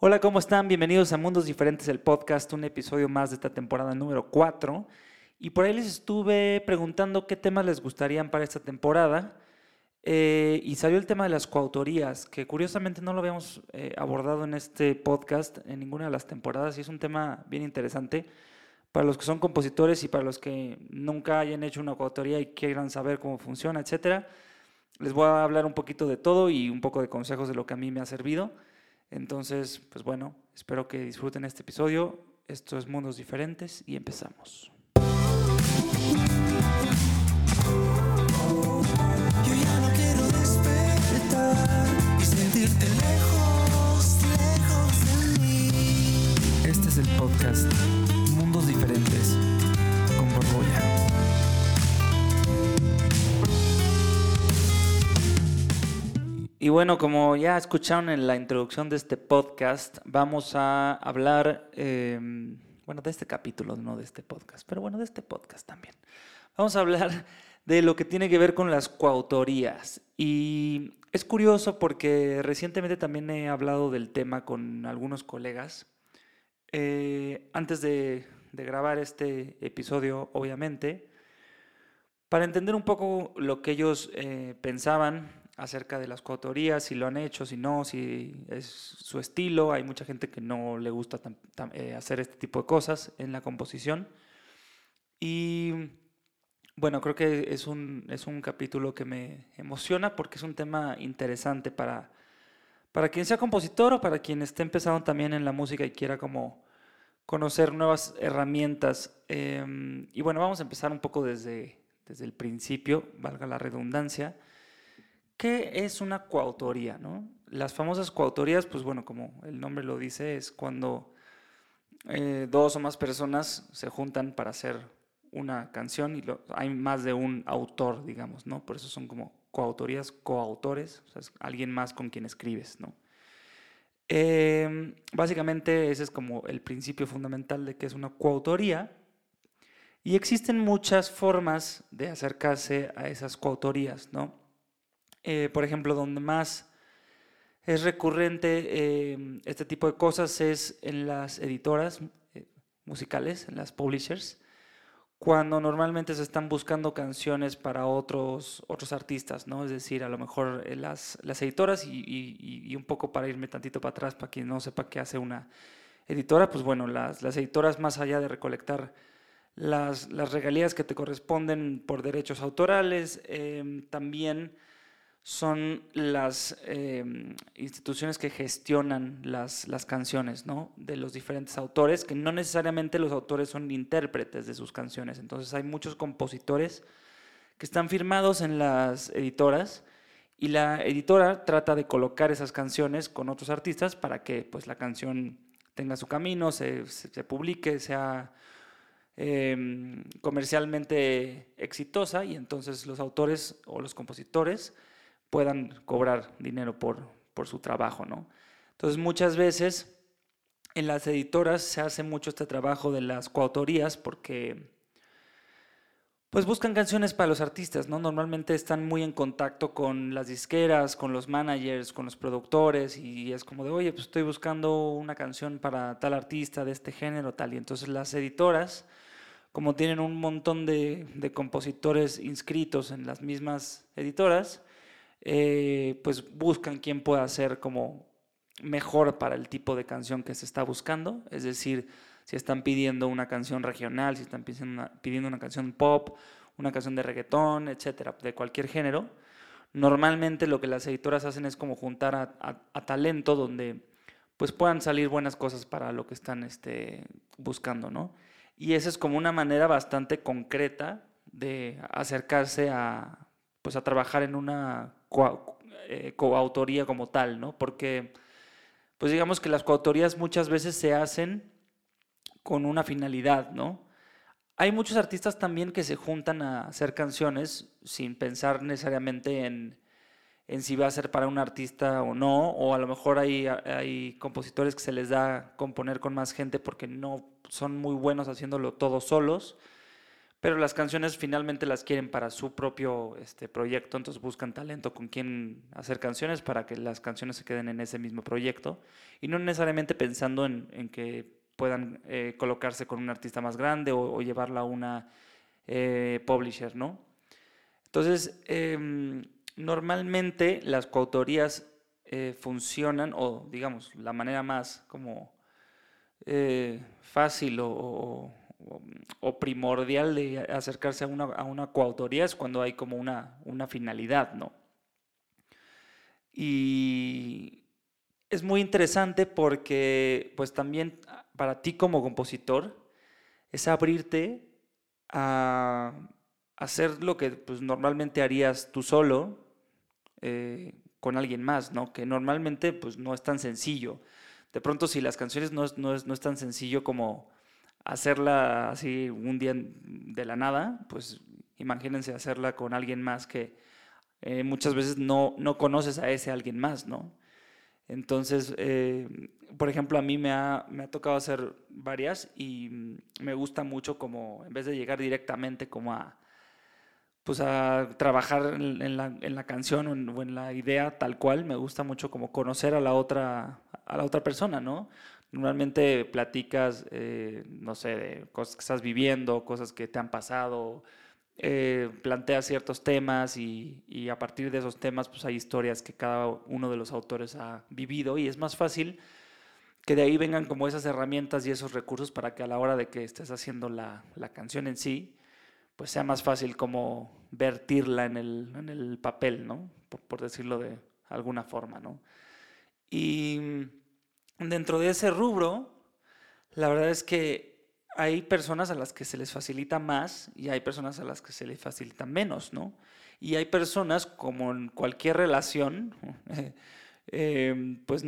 Hola, ¿cómo están? Bienvenidos a Mundos Diferentes, el podcast, un episodio más de esta temporada número 4. Y por ahí les estuve preguntando qué temas les gustarían para esta temporada. Eh, y salió el tema de las coautorías, que curiosamente no lo habíamos eh, abordado en este podcast en ninguna de las temporadas y es un tema bien interesante para los que son compositores y para los que nunca hayan hecho una coautoría y quieran saber cómo funciona, etcétera. Les voy a hablar un poquito de todo y un poco de consejos de lo que a mí me ha servido. Entonces, pues bueno, espero que disfruten este episodio. Esto es Mundos Diferentes y empezamos. Yo ya no quiero despertar y sentirte lejos, lejos de mí. Este es el podcast Mundos Diferentes con Borbolla. Y bueno, como ya escucharon en la introducción de este podcast, vamos a hablar, eh, bueno, de este capítulo, no de este podcast, pero bueno, de este podcast también. Vamos a hablar de lo que tiene que ver con las coautorías. Y es curioso porque recientemente también he hablado del tema con algunos colegas. Eh, antes de, de grabar este episodio, obviamente, para entender un poco lo que ellos eh, pensaban acerca de las coautorías, si lo han hecho, si no, si es su estilo. Hay mucha gente que no le gusta eh, hacer este tipo de cosas en la composición. Y bueno, creo que es un, es un capítulo que me emociona porque es un tema interesante para, para quien sea compositor o para quien esté empezando también en la música y quiera como conocer nuevas herramientas. Em, y bueno, vamos a empezar un poco desde, desde el principio, valga la redundancia. ¿Qué es una coautoría? No? Las famosas coautorías, pues bueno, como el nombre lo dice, es cuando eh, dos o más personas se juntan para hacer una canción y hay más de un autor, digamos, ¿no? Por eso son como coautorías, coautores, o sea, es alguien más con quien escribes, ¿no? Em, básicamente ese es como el principio fundamental de que es una coautoría y existen muchas formas de acercarse a esas coautorías, ¿no? Eh, por ejemplo, donde más es recurrente eh, este tipo de cosas es en las editoras eh, musicales, en las publishers, cuando normalmente se están buscando canciones para otros, otros artistas, ¿no? Es decir, a lo mejor eh, las, las editoras y, y- y un poco para irme tantito para atrás, para quien no sepa qué hace una editora, pues bueno, las, las editoras más allá de recolectar las, las regalías que te corresponden por derechos autorales, em, también son las em, instituciones que gestionan las, las canciones ¿no? de los diferentes autores, que no necesariamente los autores son intérpretes de sus canciones. Entonces hay muchos compositores que están firmados en las editoras y la editora trata de colocar esas canciones con otros artistas para que pues, la canción tenga su camino, se, se- se publique, sea em, comercialmente exitosa y entonces los autores o los compositores puedan cobrar dinero por, por su trabajo, ¿no? Entonces muchas veces en las editoras se hace mucho este trabajo de las coautorías porque pues buscan canciones para los artistas, ¿no? Normalmente están muy en contacto con las disqueras, con los managers, con los productores y es como de, oye, pues estoy buscando una canción para tal artista de este género, tal. Y entonces las editoras, como tienen un montón de, de compositores inscritos en las mismas editoras, eh, pues buscan quién pueda hacer como mejor para el tipo de canción que se está buscando. Es decir, si están pidiendo una canción regional, si están pidiendo una, canción pop, una canción de reggaetón, etcétera, de cualquier género. Normalmente lo que las editoras hacen es como juntar a talento donde pues puedan salir buenas cosas para lo que están este, buscando, ¿no? Y esa es como una manera bastante concreta de acercarse a, pues a trabajar en una eh, coautoría como tal, ¿no? Porque, pues digamos que las coautorías muchas veces se hacen con una finalidad, ¿no? Hay muchos artistas también que se juntan a hacer canciones sin pensar necesariamente en, en si va a ser para un artista o no, o a lo mejor hay, hay compositores que se les da componer con más gente porque no son muy buenos haciéndolo todos solos, pero las canciones finalmente las quieren para su propio este, proyecto, entonces buscan talento con quien hacer canciones para que las canciones se queden en ese mismo proyecto y no necesariamente pensando en, en que puedan eh, colocarse con un artista más grande o, llevarla a una eh, publisher, ¿no? Entonces, em, normalmente las coautorías eh, funcionan, o digamos, la manera más como fácil o- o- primordial de acercarse a una, a una coautoría es cuando hay como una, una finalidad, ¿no? Y es muy interesante porque, pues también para ti como compositor, es abrirte a hacer lo que pues, normalmente harías tú solo eh, con alguien más, ¿no? Que normalmente pues, no es tan sencillo. De pronto, si las canciones no es, no es, no es tan sencillo como hacerla así un día de la nada, pues imagínense hacerla con alguien más que eh, muchas veces no, no conoces a ese alguien más, ¿no? Entonces, eh, por ejemplo, a mí me ha, me ha tocado hacer varias y me gusta mucho como, en vez de llegar directamente como a, pues a trabajar en la, en la canción o en, o en la idea tal cual, me gusta mucho como conocer a la otra, a la otra persona, ¿no? Normalmente platicas, eh, no sé, de cosas que estás viviendo, cosas que te han pasado, eh, planteas ciertos temas y, y a partir de esos temas pues hay historias que cada uno de los autores ha vivido y es más fácil que de ahí vengan como esas herramientas y esos recursos para que a la hora de que estés haciendo la, la canción en sí, pues sea más fácil como vertirla en el, en el papel, ¿no? Por, por decirlo de alguna forma, ¿no? Y dentro de ese rubro, la verdad es que hay personas a las que se les facilita más y hay personas a las que se les facilita menos, ¿no? Y hay personas, como en cualquier relación, eh, pues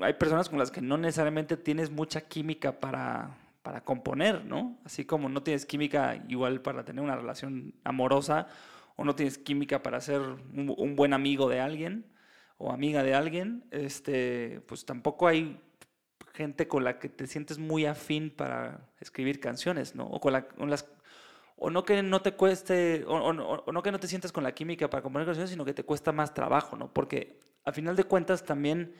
hay personas con las que no necesariamente tienes mucha química para, para componer, ¿no? Así como no tienes química igual para tener una relación amorosa o no tienes química para ser un buen amigo de alguien o amiga de alguien, este, pues tampoco hay gente con la que te sientes muy afín para escribir canciones, ¿no? O con, la- con las o no que no te cueste, o, no que no te sientas con la química para componer canciones, sino que te cuesta más trabajo, ¿no? Porque a final de cuentas también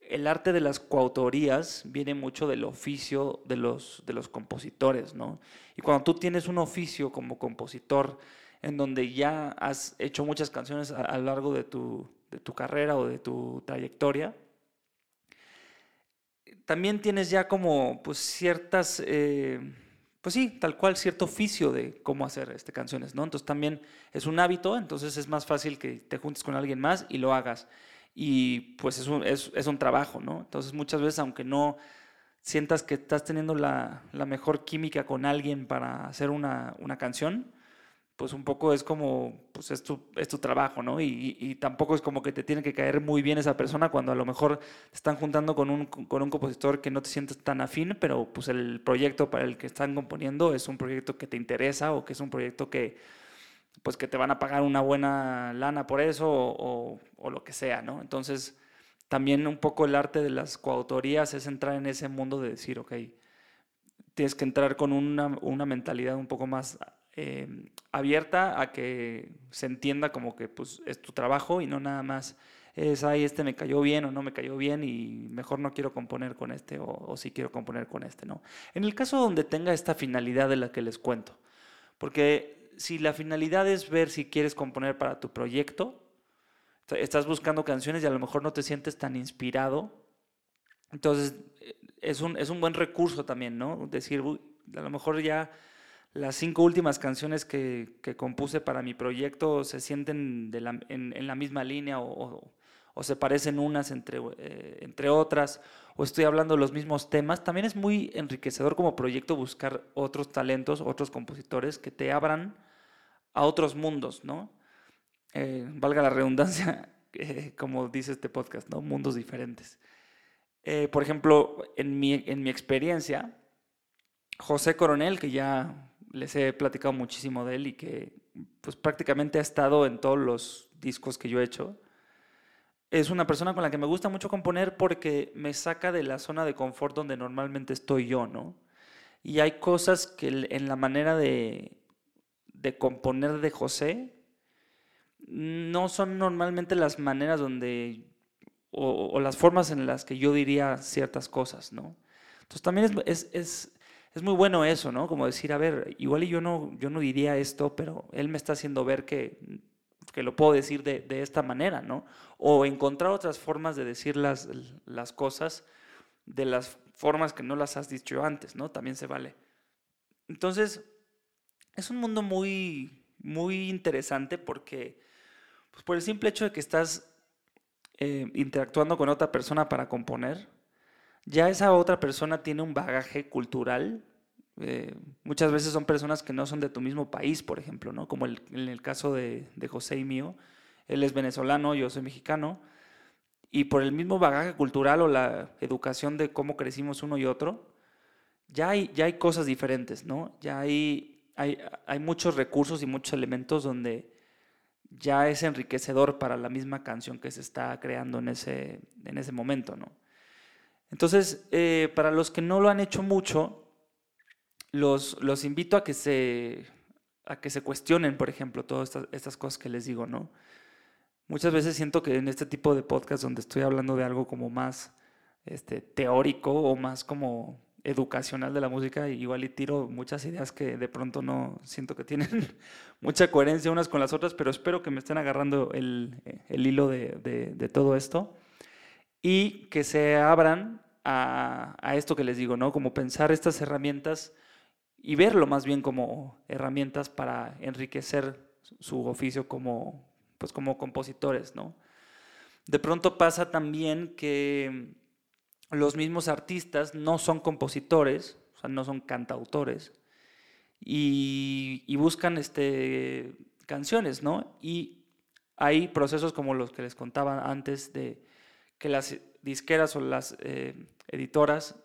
el arte de las coautorías viene mucho del oficio de los, de los compositores, ¿no? Y cuando tú tienes un oficio como compositor en donde ya has hecho muchas canciones a lo largo de tu, de tu carrera o de tu trayectoria, también tienes ya como pues ciertas, eh, pues sí, tal cual cierto oficio de cómo hacer este, canciones, ¿no? Entonces también es un hábito, entonces es más fácil que te juntes con alguien más y lo hagas. Y pues es un, es, es un trabajo, ¿no? Entonces muchas veces, aunque no sientas que estás teniendo la, la mejor química con alguien para hacer una, una canción, pues un poco es como, pues es tu, es tu trabajo, ¿no? Y, y- tampoco es como que te tiene que caer muy bien esa persona cuando a lo mejor te están juntando con un, con un compositor que no te sientes tan afín, pero pues el proyecto para el que están componiendo es un proyecto que te interesa o que es un proyecto que, pues que te van a pagar una buena lana por eso o, o- o lo que sea, ¿no? Entonces, también un poco el arte de las coautorías es entrar en ese mundo de decir, ok, tienes que entrar con una, una mentalidad un poco más eh, abierta a que se entienda como que pues, es tu trabajo y no nada más es, ay, este me cayó bien o no me cayó bien y mejor no quiero componer con este o, o sí quiero componer con este, ¿no? En el caso donde tenga esta finalidad de la que les cuento, porque si la finalidad es ver si quieres componer para tu proyecto, estás buscando canciones y a lo mejor no te sientes tan inspirado, entonces eh, es un, es un buen recurso también, ¿no? Decir, "Uy, a lo mejor ya las cinco últimas canciones que, que compuse para mi proyecto se sienten en, en la misma línea o, o- se parecen unas entre, eh, entre otras, o estoy hablando de los mismos temas. También es muy enriquecedor como proyecto buscar otros talentos, otros compositores que te abran a otros mundos, ¿no? Eh, valga la redundancia, eh, como dice este podcast, ¿no? Mundos diferentes. Por ejemplo, en mi, en mi experiencia, José Coronel, que ya les he platicado muchísimo de él y que pues prácticamente ha estado en todos los discos que yo he hecho, es una persona con la que me gusta mucho componer porque me saca de la zona de confort donde normalmente estoy yo, ¿no? Y hay cosas que en la manera de, de componer de José no son normalmente las maneras donde, o, o las formas en las que yo diría ciertas cosas, ¿no? Entonces también es, es, es, es, muy bueno eso, ¿no? Como decir, a ver, igual yo no, yo no diría esto, pero él me está haciendo ver que, que lo puedo decir de, de, esta manera, ¿no? O encontrar otras formas de decir las, las cosas de las formas que no las has dicho antes, ¿no? También se vale. Entonces, es un mundo muy, muy interesante porque, pues por el simple hecho de que estás eh, interactuando con otra persona para componer, ya esa otra persona tiene un bagaje cultural. Eh, muchas veces son personas que no son de tu mismo país, por ejemplo, ¿no? como en el caso de, de José y mío. Él es venezolano, yo soy mexicano. Y por el mismo bagaje cultural o la educación de cómo crecimos uno y otro, ya hay, ya hay cosas diferentes, ¿no? Ya hay, hay, hay muchos recursos y muchos elementos donde ya es enriquecedor para la misma canción que se está creando en ese, en ese momento, ¿no? Entonces, eh, para los que no lo han hecho mucho, los, los invito a que, se, a que se cuestionen, por ejemplo, todas estas, estas cosas que les digo, ¿no? Muchas veces siento que en este tipo de podcast donde estoy hablando de algo como más este, teórico o más como educacional de la música, igual y tiro muchas ideas que de pronto no siento que tienen mucha coherencia unas con las otras, pero espero que me estén agarrando el, el hilo de, de, de, todo esto y que se abran a, esto que les digo, ¿no? Como pensar estas herramientas y verlo más bien como herramientas para enriquecer su oficio como, pues como compositores, ¿no? De pronto pasa también que los mismos artistas no son compositores, o sea, no son cantautores, y, y buscan este, canciones, ¿no? Y hay procesos como los que les contaba antes de que las disqueras o las eh, editoras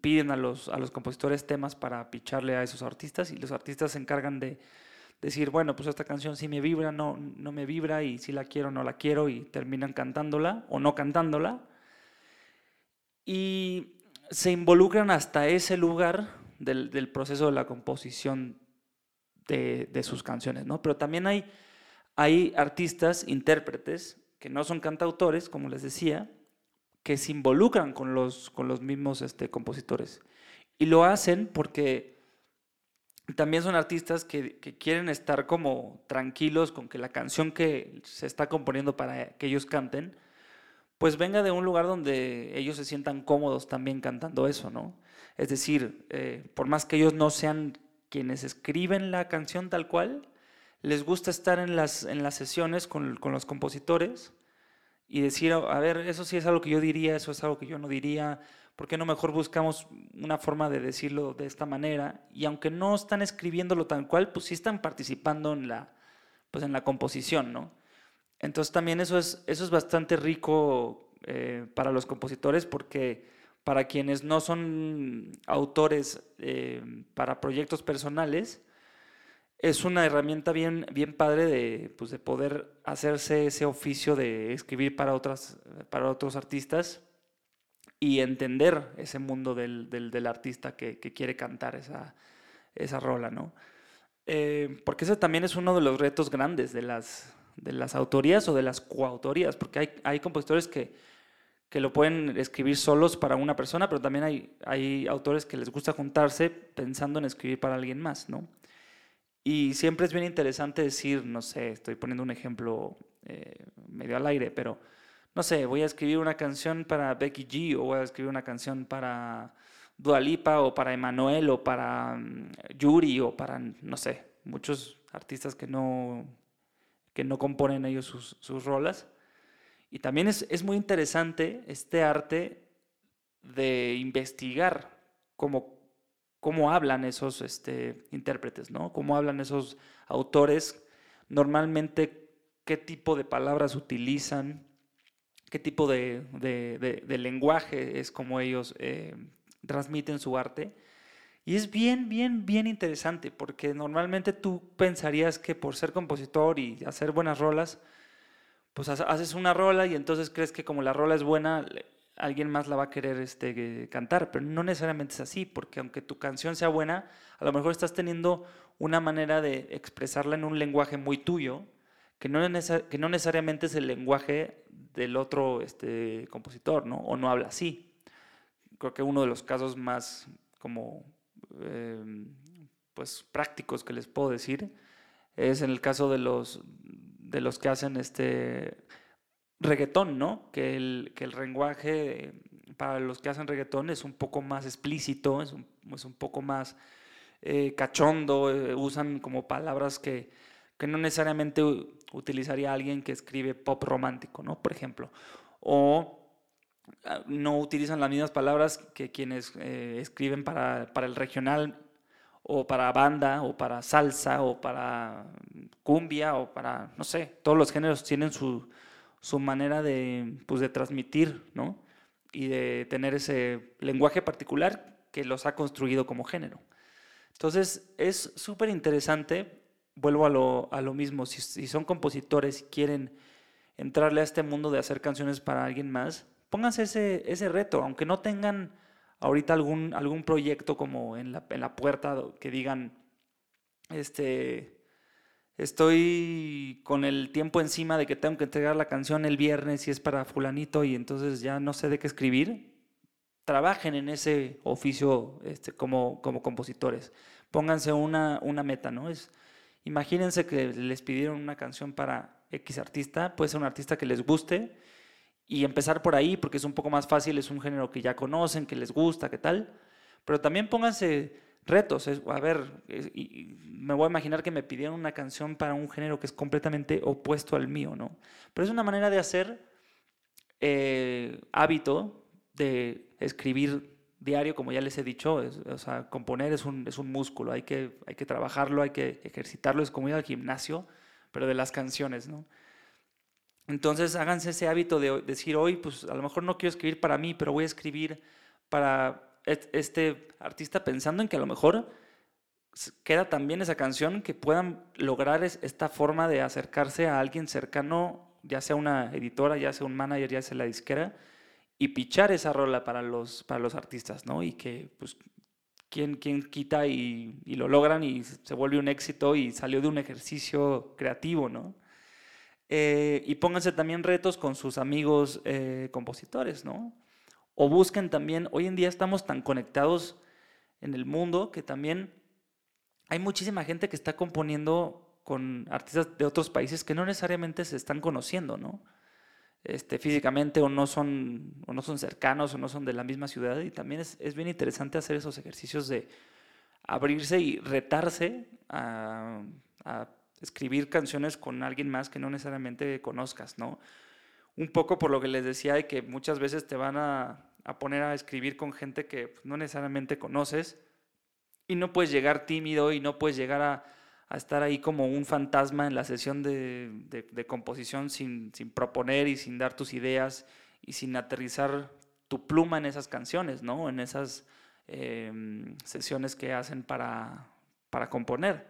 piden a los, a los compositores temas para picharle a esos artistas y los artistas se encargan de decir, bueno, pues esta canción sí me vibra, no, no me vibra y si la quiero, no la quiero y terminan cantándola o no cantándola y se involucran hasta ese lugar del, del proceso de la composición de, de, sus canciones, ¿no? Pero también hay, hay artistas, intérpretes, no son cantautores, como les decía, que se involucran con los, con los mismos este, compositores. Y lo hacen porque también son artistas que, que, quieren estar como tranquilos con que la canción que se está componiendo para que ellos canten, pues venga de un lugar donde ellos se sientan cómodos también cantando eso, ¿no? Es decir, eh, por más que ellos no sean quienes escriben la canción tal cual, les gusta estar en las, en las sesiones con, con, los compositores y decir, a ver, eso sí es algo que yo diría, eso es algo que yo no diría, ¿por qué no mejor buscamos una forma de decirlo de esta manera? Y aunque no están escribiéndolo tal cual, pues sí están participando en la, pues en la composición, ¿no? Entonces también eso es, eso es bastante rico eh, para los compositores porque para quienes no son autores eh, para proyectos personales, es una herramienta bien, bien padre de, pues, de poder hacerse ese oficio de escribir para, otras, para otros artistas y entender ese mundo del, del, del artista que, que, quiere cantar esa, esa rola, ¿no? Eh, porque ese también es uno de los retos grandes de las, de las autorías o de las coautorías, porque hay, hay compositores que, que lo pueden escribir solos para una persona, pero también hay, hay autores que les gusta juntarse pensando en escribir para alguien más, ¿no? Y siempre es bien interesante decir, no sé, estoy poniendo un ejemplo eh, medio al aire, pero no sé, voy a escribir una canción para Becky G o voy a escribir una canción para Dualipa o para Emanuel o para um, Yuri o para, no sé, muchos artistas que no que no componen ellos sus, sus rolas. Y también es, es, muy interesante este arte de investigar cómo, cómo hablan esos este, intérpretes, ¿no? Cómo hablan esos autores, normalmente qué tipo de palabras utilizan, qué tipo de, de, de, lenguaje es como ellos eh, transmiten su arte. Y es bien, bien, bien interesante, porque normalmente tú pensarías que por ser compositor y hacer buenas rolas, pues haces una rola y entonces crees que como la rola es buena, alguien más la va a querer este, cantar, pero no necesariamente es así, porque aunque tu canción sea buena, a lo mejor estás teniendo una manera de expresarla en un lenguaje muy tuyo, que no, que no necesariamente es el lenguaje del otro este, compositor, ¿no? O no habla así. Creo que uno de los casos más como eh, pues prácticos que les puedo decir es en el caso de los de los que hacen este reggaetón, ¿no? Que el, que el lenguaje para los que hacen reggaetón es un poco más explícito, es un, es un poco más eh, cachondo, eh, usan como palabras que, que no necesariamente utilizaría alguien que escribe pop romántico, ¿no? Por ejemplo. O ah, no utilizan las mismas palabras que quienes eh, escriben para, para el regional o para banda o para salsa o para cumbia o para, no sé, todos los géneros tienen su, su manera de, pues, de transmitir, ¿no? Y de tener ese lenguaje particular que los ha construido como género. Entonces, es súper interesante, vuelvo a lo, a lo mismo, si, si son compositores y quieren entrarle a este mundo de hacer canciones para alguien más, pónganse ese, ese reto, aunque no tengan ahorita algún, algún proyecto como en la, en la puerta que digan, este, estoy con el tiempo encima de que tengo que entregar la canción el viernes y es para fulanito y entonces ya no sé de qué escribir, trabajen en ese oficio este, como, como compositores. Pónganse una, una meta, ¿no? Es, imagínense que les pidieron una canción para X artista, puede ser un artista que les guste y empezar por ahí porque es un poco más fácil, es un género que ya conocen, que les gusta, qué tal. Pero también pónganse retos. es- a ver, me voy a imaginar que me pidieron una canción para un género que es completamente opuesto al mío, ¿no? Pero es una manera de hacer eh, hábito de escribir diario, como ya les he dicho, o sea, componer es un, es un músculo, hay que, hay que trabajarlo, hay que ejercitarlo, es como ir al gimnasio, pero de las canciones, ¿no? Entonces háganse ese hábito de decir hoy, pues a lo mejor no quiero escribir para mí, pero voy a escribir para este artista pensando en que a lo mejor queda también esa canción que puedan lograr es- esta forma de acercarse a alguien cercano, ya sea una editora, ya sea un manager, ya sea la disquera, y pichar esa rola para los, para los artistas, ¿no? Y que, pues, quien, quien quita y, y lo logran y se vuelve un éxito y salió de un ejercicio creativo, ¿no? Eh, y pónganse también retos con sus amigos eh, compositores, ¿no? O busquen también, hoy en día estamos tan conectados en el mundo que también hay muchísima gente que está componiendo con artistas de otros países que no necesariamente se están conociendo, ¿no? Este, físicamente o no, son, o no son cercanos o no son de la misma ciudad y también es, es bien interesante hacer esos ejercicios de abrirse y retarse a, a escribir canciones con alguien más que no necesariamente conozcas, ¿no? Un poco por lo que les decía de que muchas veces te van a, a poner a escribir con gente que pues, no necesariamente conoces y no puedes llegar tímido y no puedes llegar a, a estar ahí como un fantasma en la sesión de, de- composición sin, sin proponer y sin dar tus ideas y sin aterrizar tu pluma en esas canciones, ¿no? En esas em, sesiones que hacen para, para componer.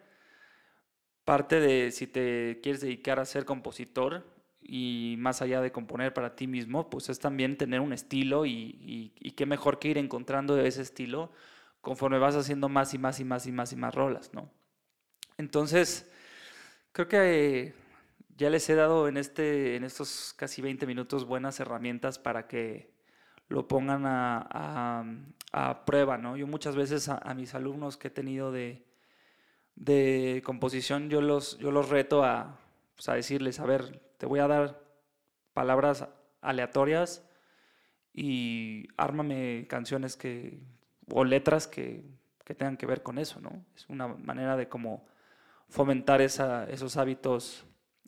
Parte de si te quieres dedicar a ser compositor y más allá de componer para ti mismo, pues es también tener un estilo y, y- qué mejor que ir encontrando ese estilo conforme vas haciendo más y más y más y más y más rolas, ¿no? Entonces, creo que ya les he dado en, este, en estos casi 20 minutos buenas herramientas para que lo pongan a, a- prueba, ¿no? Yo muchas veces a, a mis alumnos que he tenido de, de composición, yo los, yo los reto a, pues, a decirles, a ver, te voy a dar palabras aleatorias y ármame canciones que, o letras que, que tengan que ver con eso, ¿no? Es una manera de como fomentar esos hábitos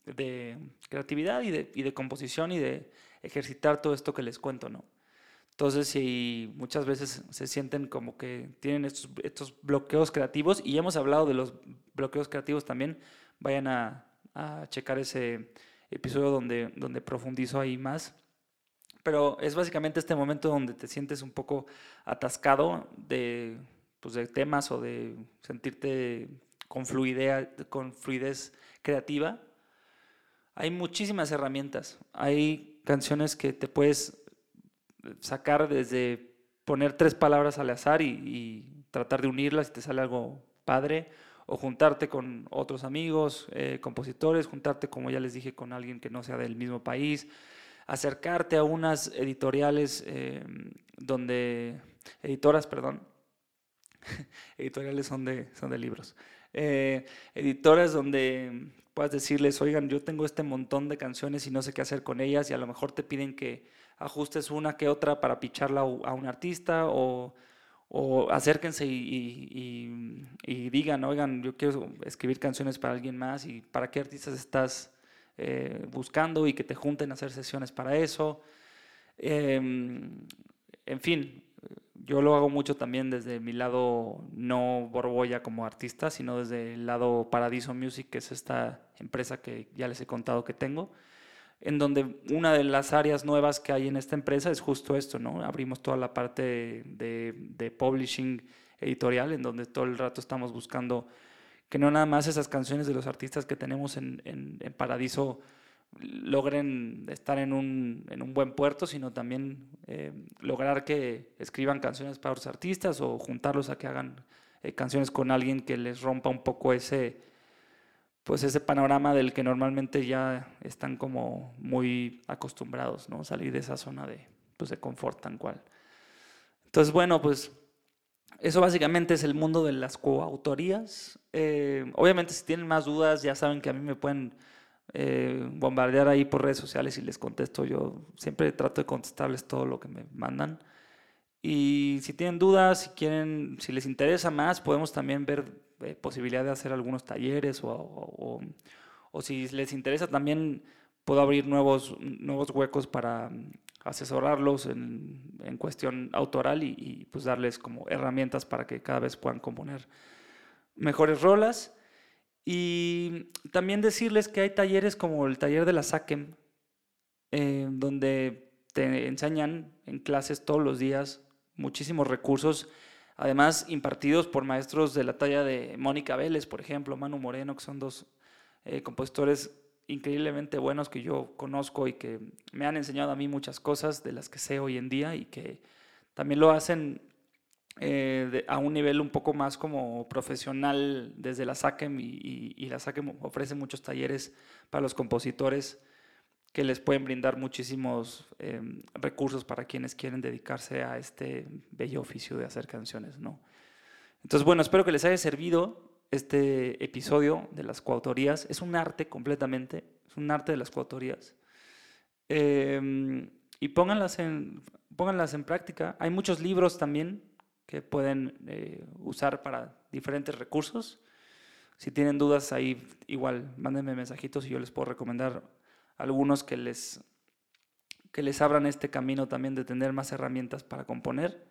de creatividad y de, y de composición y de ejercitar todo esto que les cuento, ¿no? Entonces, si muchas veces se sienten como que tienen estos, estos bloqueos creativos, y hemos hablado de los bloqueos creativos también, vayan a, a checar ese episodio donde, donde profundizo ahí más. Pero es básicamente este momento donde te sientes un poco atascado de, pues, de temas o de sentirte con, fluidez creativa. Hay muchísimas herramientas. Hay canciones que te puedes sacar desde poner tres palabras al azar y, y tratar de unirlas y te sale algo padre, o juntarte con otros amigos, eh, compositores, juntarte, como ya les dije, con alguien que no sea del mismo país, acercarte a unas editoriales eh, donde, editoras, perdón, editoriales son de, son de libros, eh, editoras donde puedas decirles, oigan, yo tengo este montón de canciones y no sé qué hacer con ellas y a lo mejor te piden que ajustes una que otra para picharla a un artista o, o acérquense y, digan, oigan, yo quiero escribir canciones para alguien más y para qué artistas estás eh, buscando y que te junten a hacer sesiones para eso. Em, en fin, yo lo hago mucho también desde mi lado no Borbolla como artista, sino desde el lado Paradiso Music, que es esta empresa que ya les he contado que tengo, en donde una de las áreas nuevas que hay en esta empresa es justo esto, ¿no? Abrimos toda la parte de, de publishing editorial, en donde todo el rato estamos buscando que no nada más esas canciones de los artistas que tenemos en, en, Paradiso logren estar en un, en un, buen puerto, sino también eh, lograr que escriban canciones para otros artistas o juntarlos a que hagan eh, canciones con alguien que les rompa un poco ese, pues ese panorama del que normalmente ya están como muy acostumbrados, ¿no? Salir de esa zona de, pues, de confort tan cual. Entonces, bueno, pues eso básicamente es el mundo de las coautorías. Eh, obviamente si tienen más dudas, ya saben que a mí me pueden eh, bombardear ahí por redes sociales y les contesto. Yo siempre trato de contestarles todo lo que me mandan. Y si tienen dudas, si quieren, si les interesa más, podemos también ver eh, posibilidad de hacer algunos talleres o, o, o, si les interesa también puedo abrir nuevos, nuevos huecos para mm, asesorarlos en, en cuestión autoral y, y, pues darles como herramientas para que cada vez puedan componer mejores rolas. Y también decirles que hay talleres como el taller de la SACEM, eh, donde te enseñan en clases todos los días muchísimos recursos, además impartidos por maestros de la talla de Mónica Vélez, por ejemplo, Manu Moreno, que son dos eh, compositores increíblemente buenos que yo conozco y que me han enseñado a mí muchas cosas de las que sé hoy en día y que también lo hacen eh, a un nivel un poco más como profesional desde la SACEM y, y, y, la SACEM ofrece muchos talleres para los compositores que les pueden brindar muchísimos eh, recursos para quienes quieren dedicarse a este bello oficio de hacer canciones, ¿no? Entonces, bueno, espero que les haya servido este episodio de las coautorías. Es un arte completamente, es un arte de las coautorías. Eh, y pónganlas en, pónganlas en práctica. Hay muchos libros también que pueden eh, usar para diferentes recursos. Si tienen dudas ahí, igual mándenme mensajitos y yo les puedo recomendar algunos que les, que les abran este camino también de tener más herramientas para componer.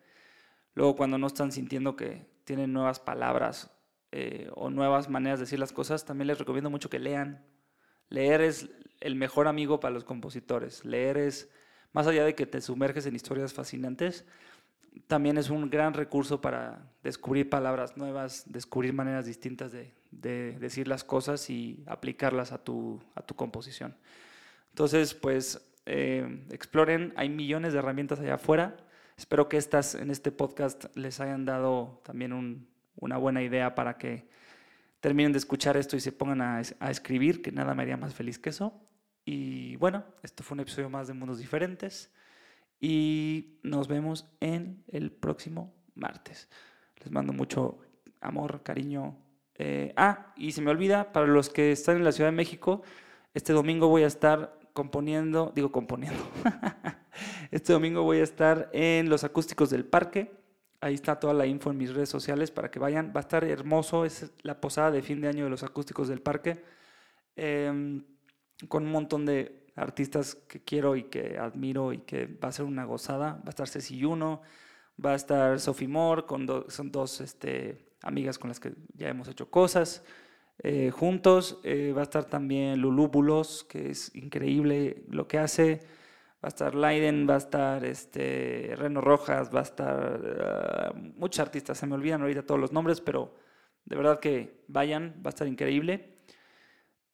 Luego cuando no están sintiendo que tienen nuevas palabras eh, o nuevas maneras de decir las cosas, también les recomiendo mucho que lean. Leer es el mejor amigo para los compositores. Leer es, más allá de que te sumerges en historias fascinantes, también es un gran recurso para descubrir palabras nuevas, descubrir maneras distintas de, de decir las cosas y aplicarlas a tu, a tu composición. Entonces, pues eh, exploren, hay millones de herramientas allá afuera. Espero que estas en este podcast les hayan dado también un, una buena idea para que terminen de escuchar esto y se pongan a, a escribir, que nada me haría más feliz que eso. Y bueno, esto fue un episodio más de Mundos Diferentes y nos vemos en el próximo martes. Les mando mucho amor, cariño. Eh, ah, y se me olvida, para los que están en la Ciudad de México, este domingo voy a estar componiendo, digo componiendo, este domingo voy a estar en los acústicos del parque. Ahí está toda la info en mis redes sociales para que vayan. Va a estar hermoso, es la posada de fin de año de los acústicos del parque, eh, con un montón de artistas que quiero y que admiro y que va a ser una gozada. Va a estar Ceci Juno, va a estar Sophie Moore, con do, son dos este, amigas con las que ya hemos hecho cosas eh, juntos. Eh, va a estar también Lulú Bulos, que es increíble lo que hace. Va a estar Leiden, va a estar este, Reno Rojas, va a estar uh, muchos artistas, se me olvidan ahorita todos los nombres, pero de verdad que vayan, va a estar increíble.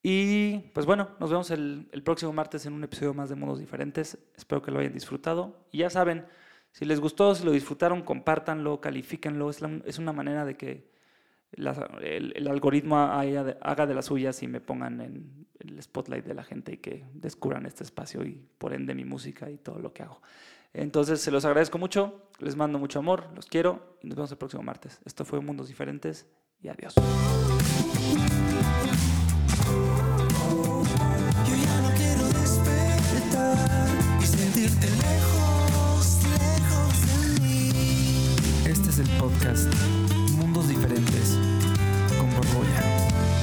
Y pues bueno, nos vemos el, próximo martes en un episodio más de Mundos Diferentes. Espero que lo hayan disfrutado. Y ya saben, si les gustó, si lo disfrutaron, compártanlo, califíquenlo. Es, es una manera de que la- el, el algoritmo haga de las suyas y me pongan en el spotlight de la gente y que descubran este espacio y por ende mi música y todo lo que hago. Entonces se los agradezco mucho, les mando mucho amor, los quiero y nos vemos el próximo martes. Esto fue Mundos Diferentes y adiós. Yo ya no quiero despertar y sentirte lejos, lejos de mí. Este es el podcast somos diferentes. Con Borgoya.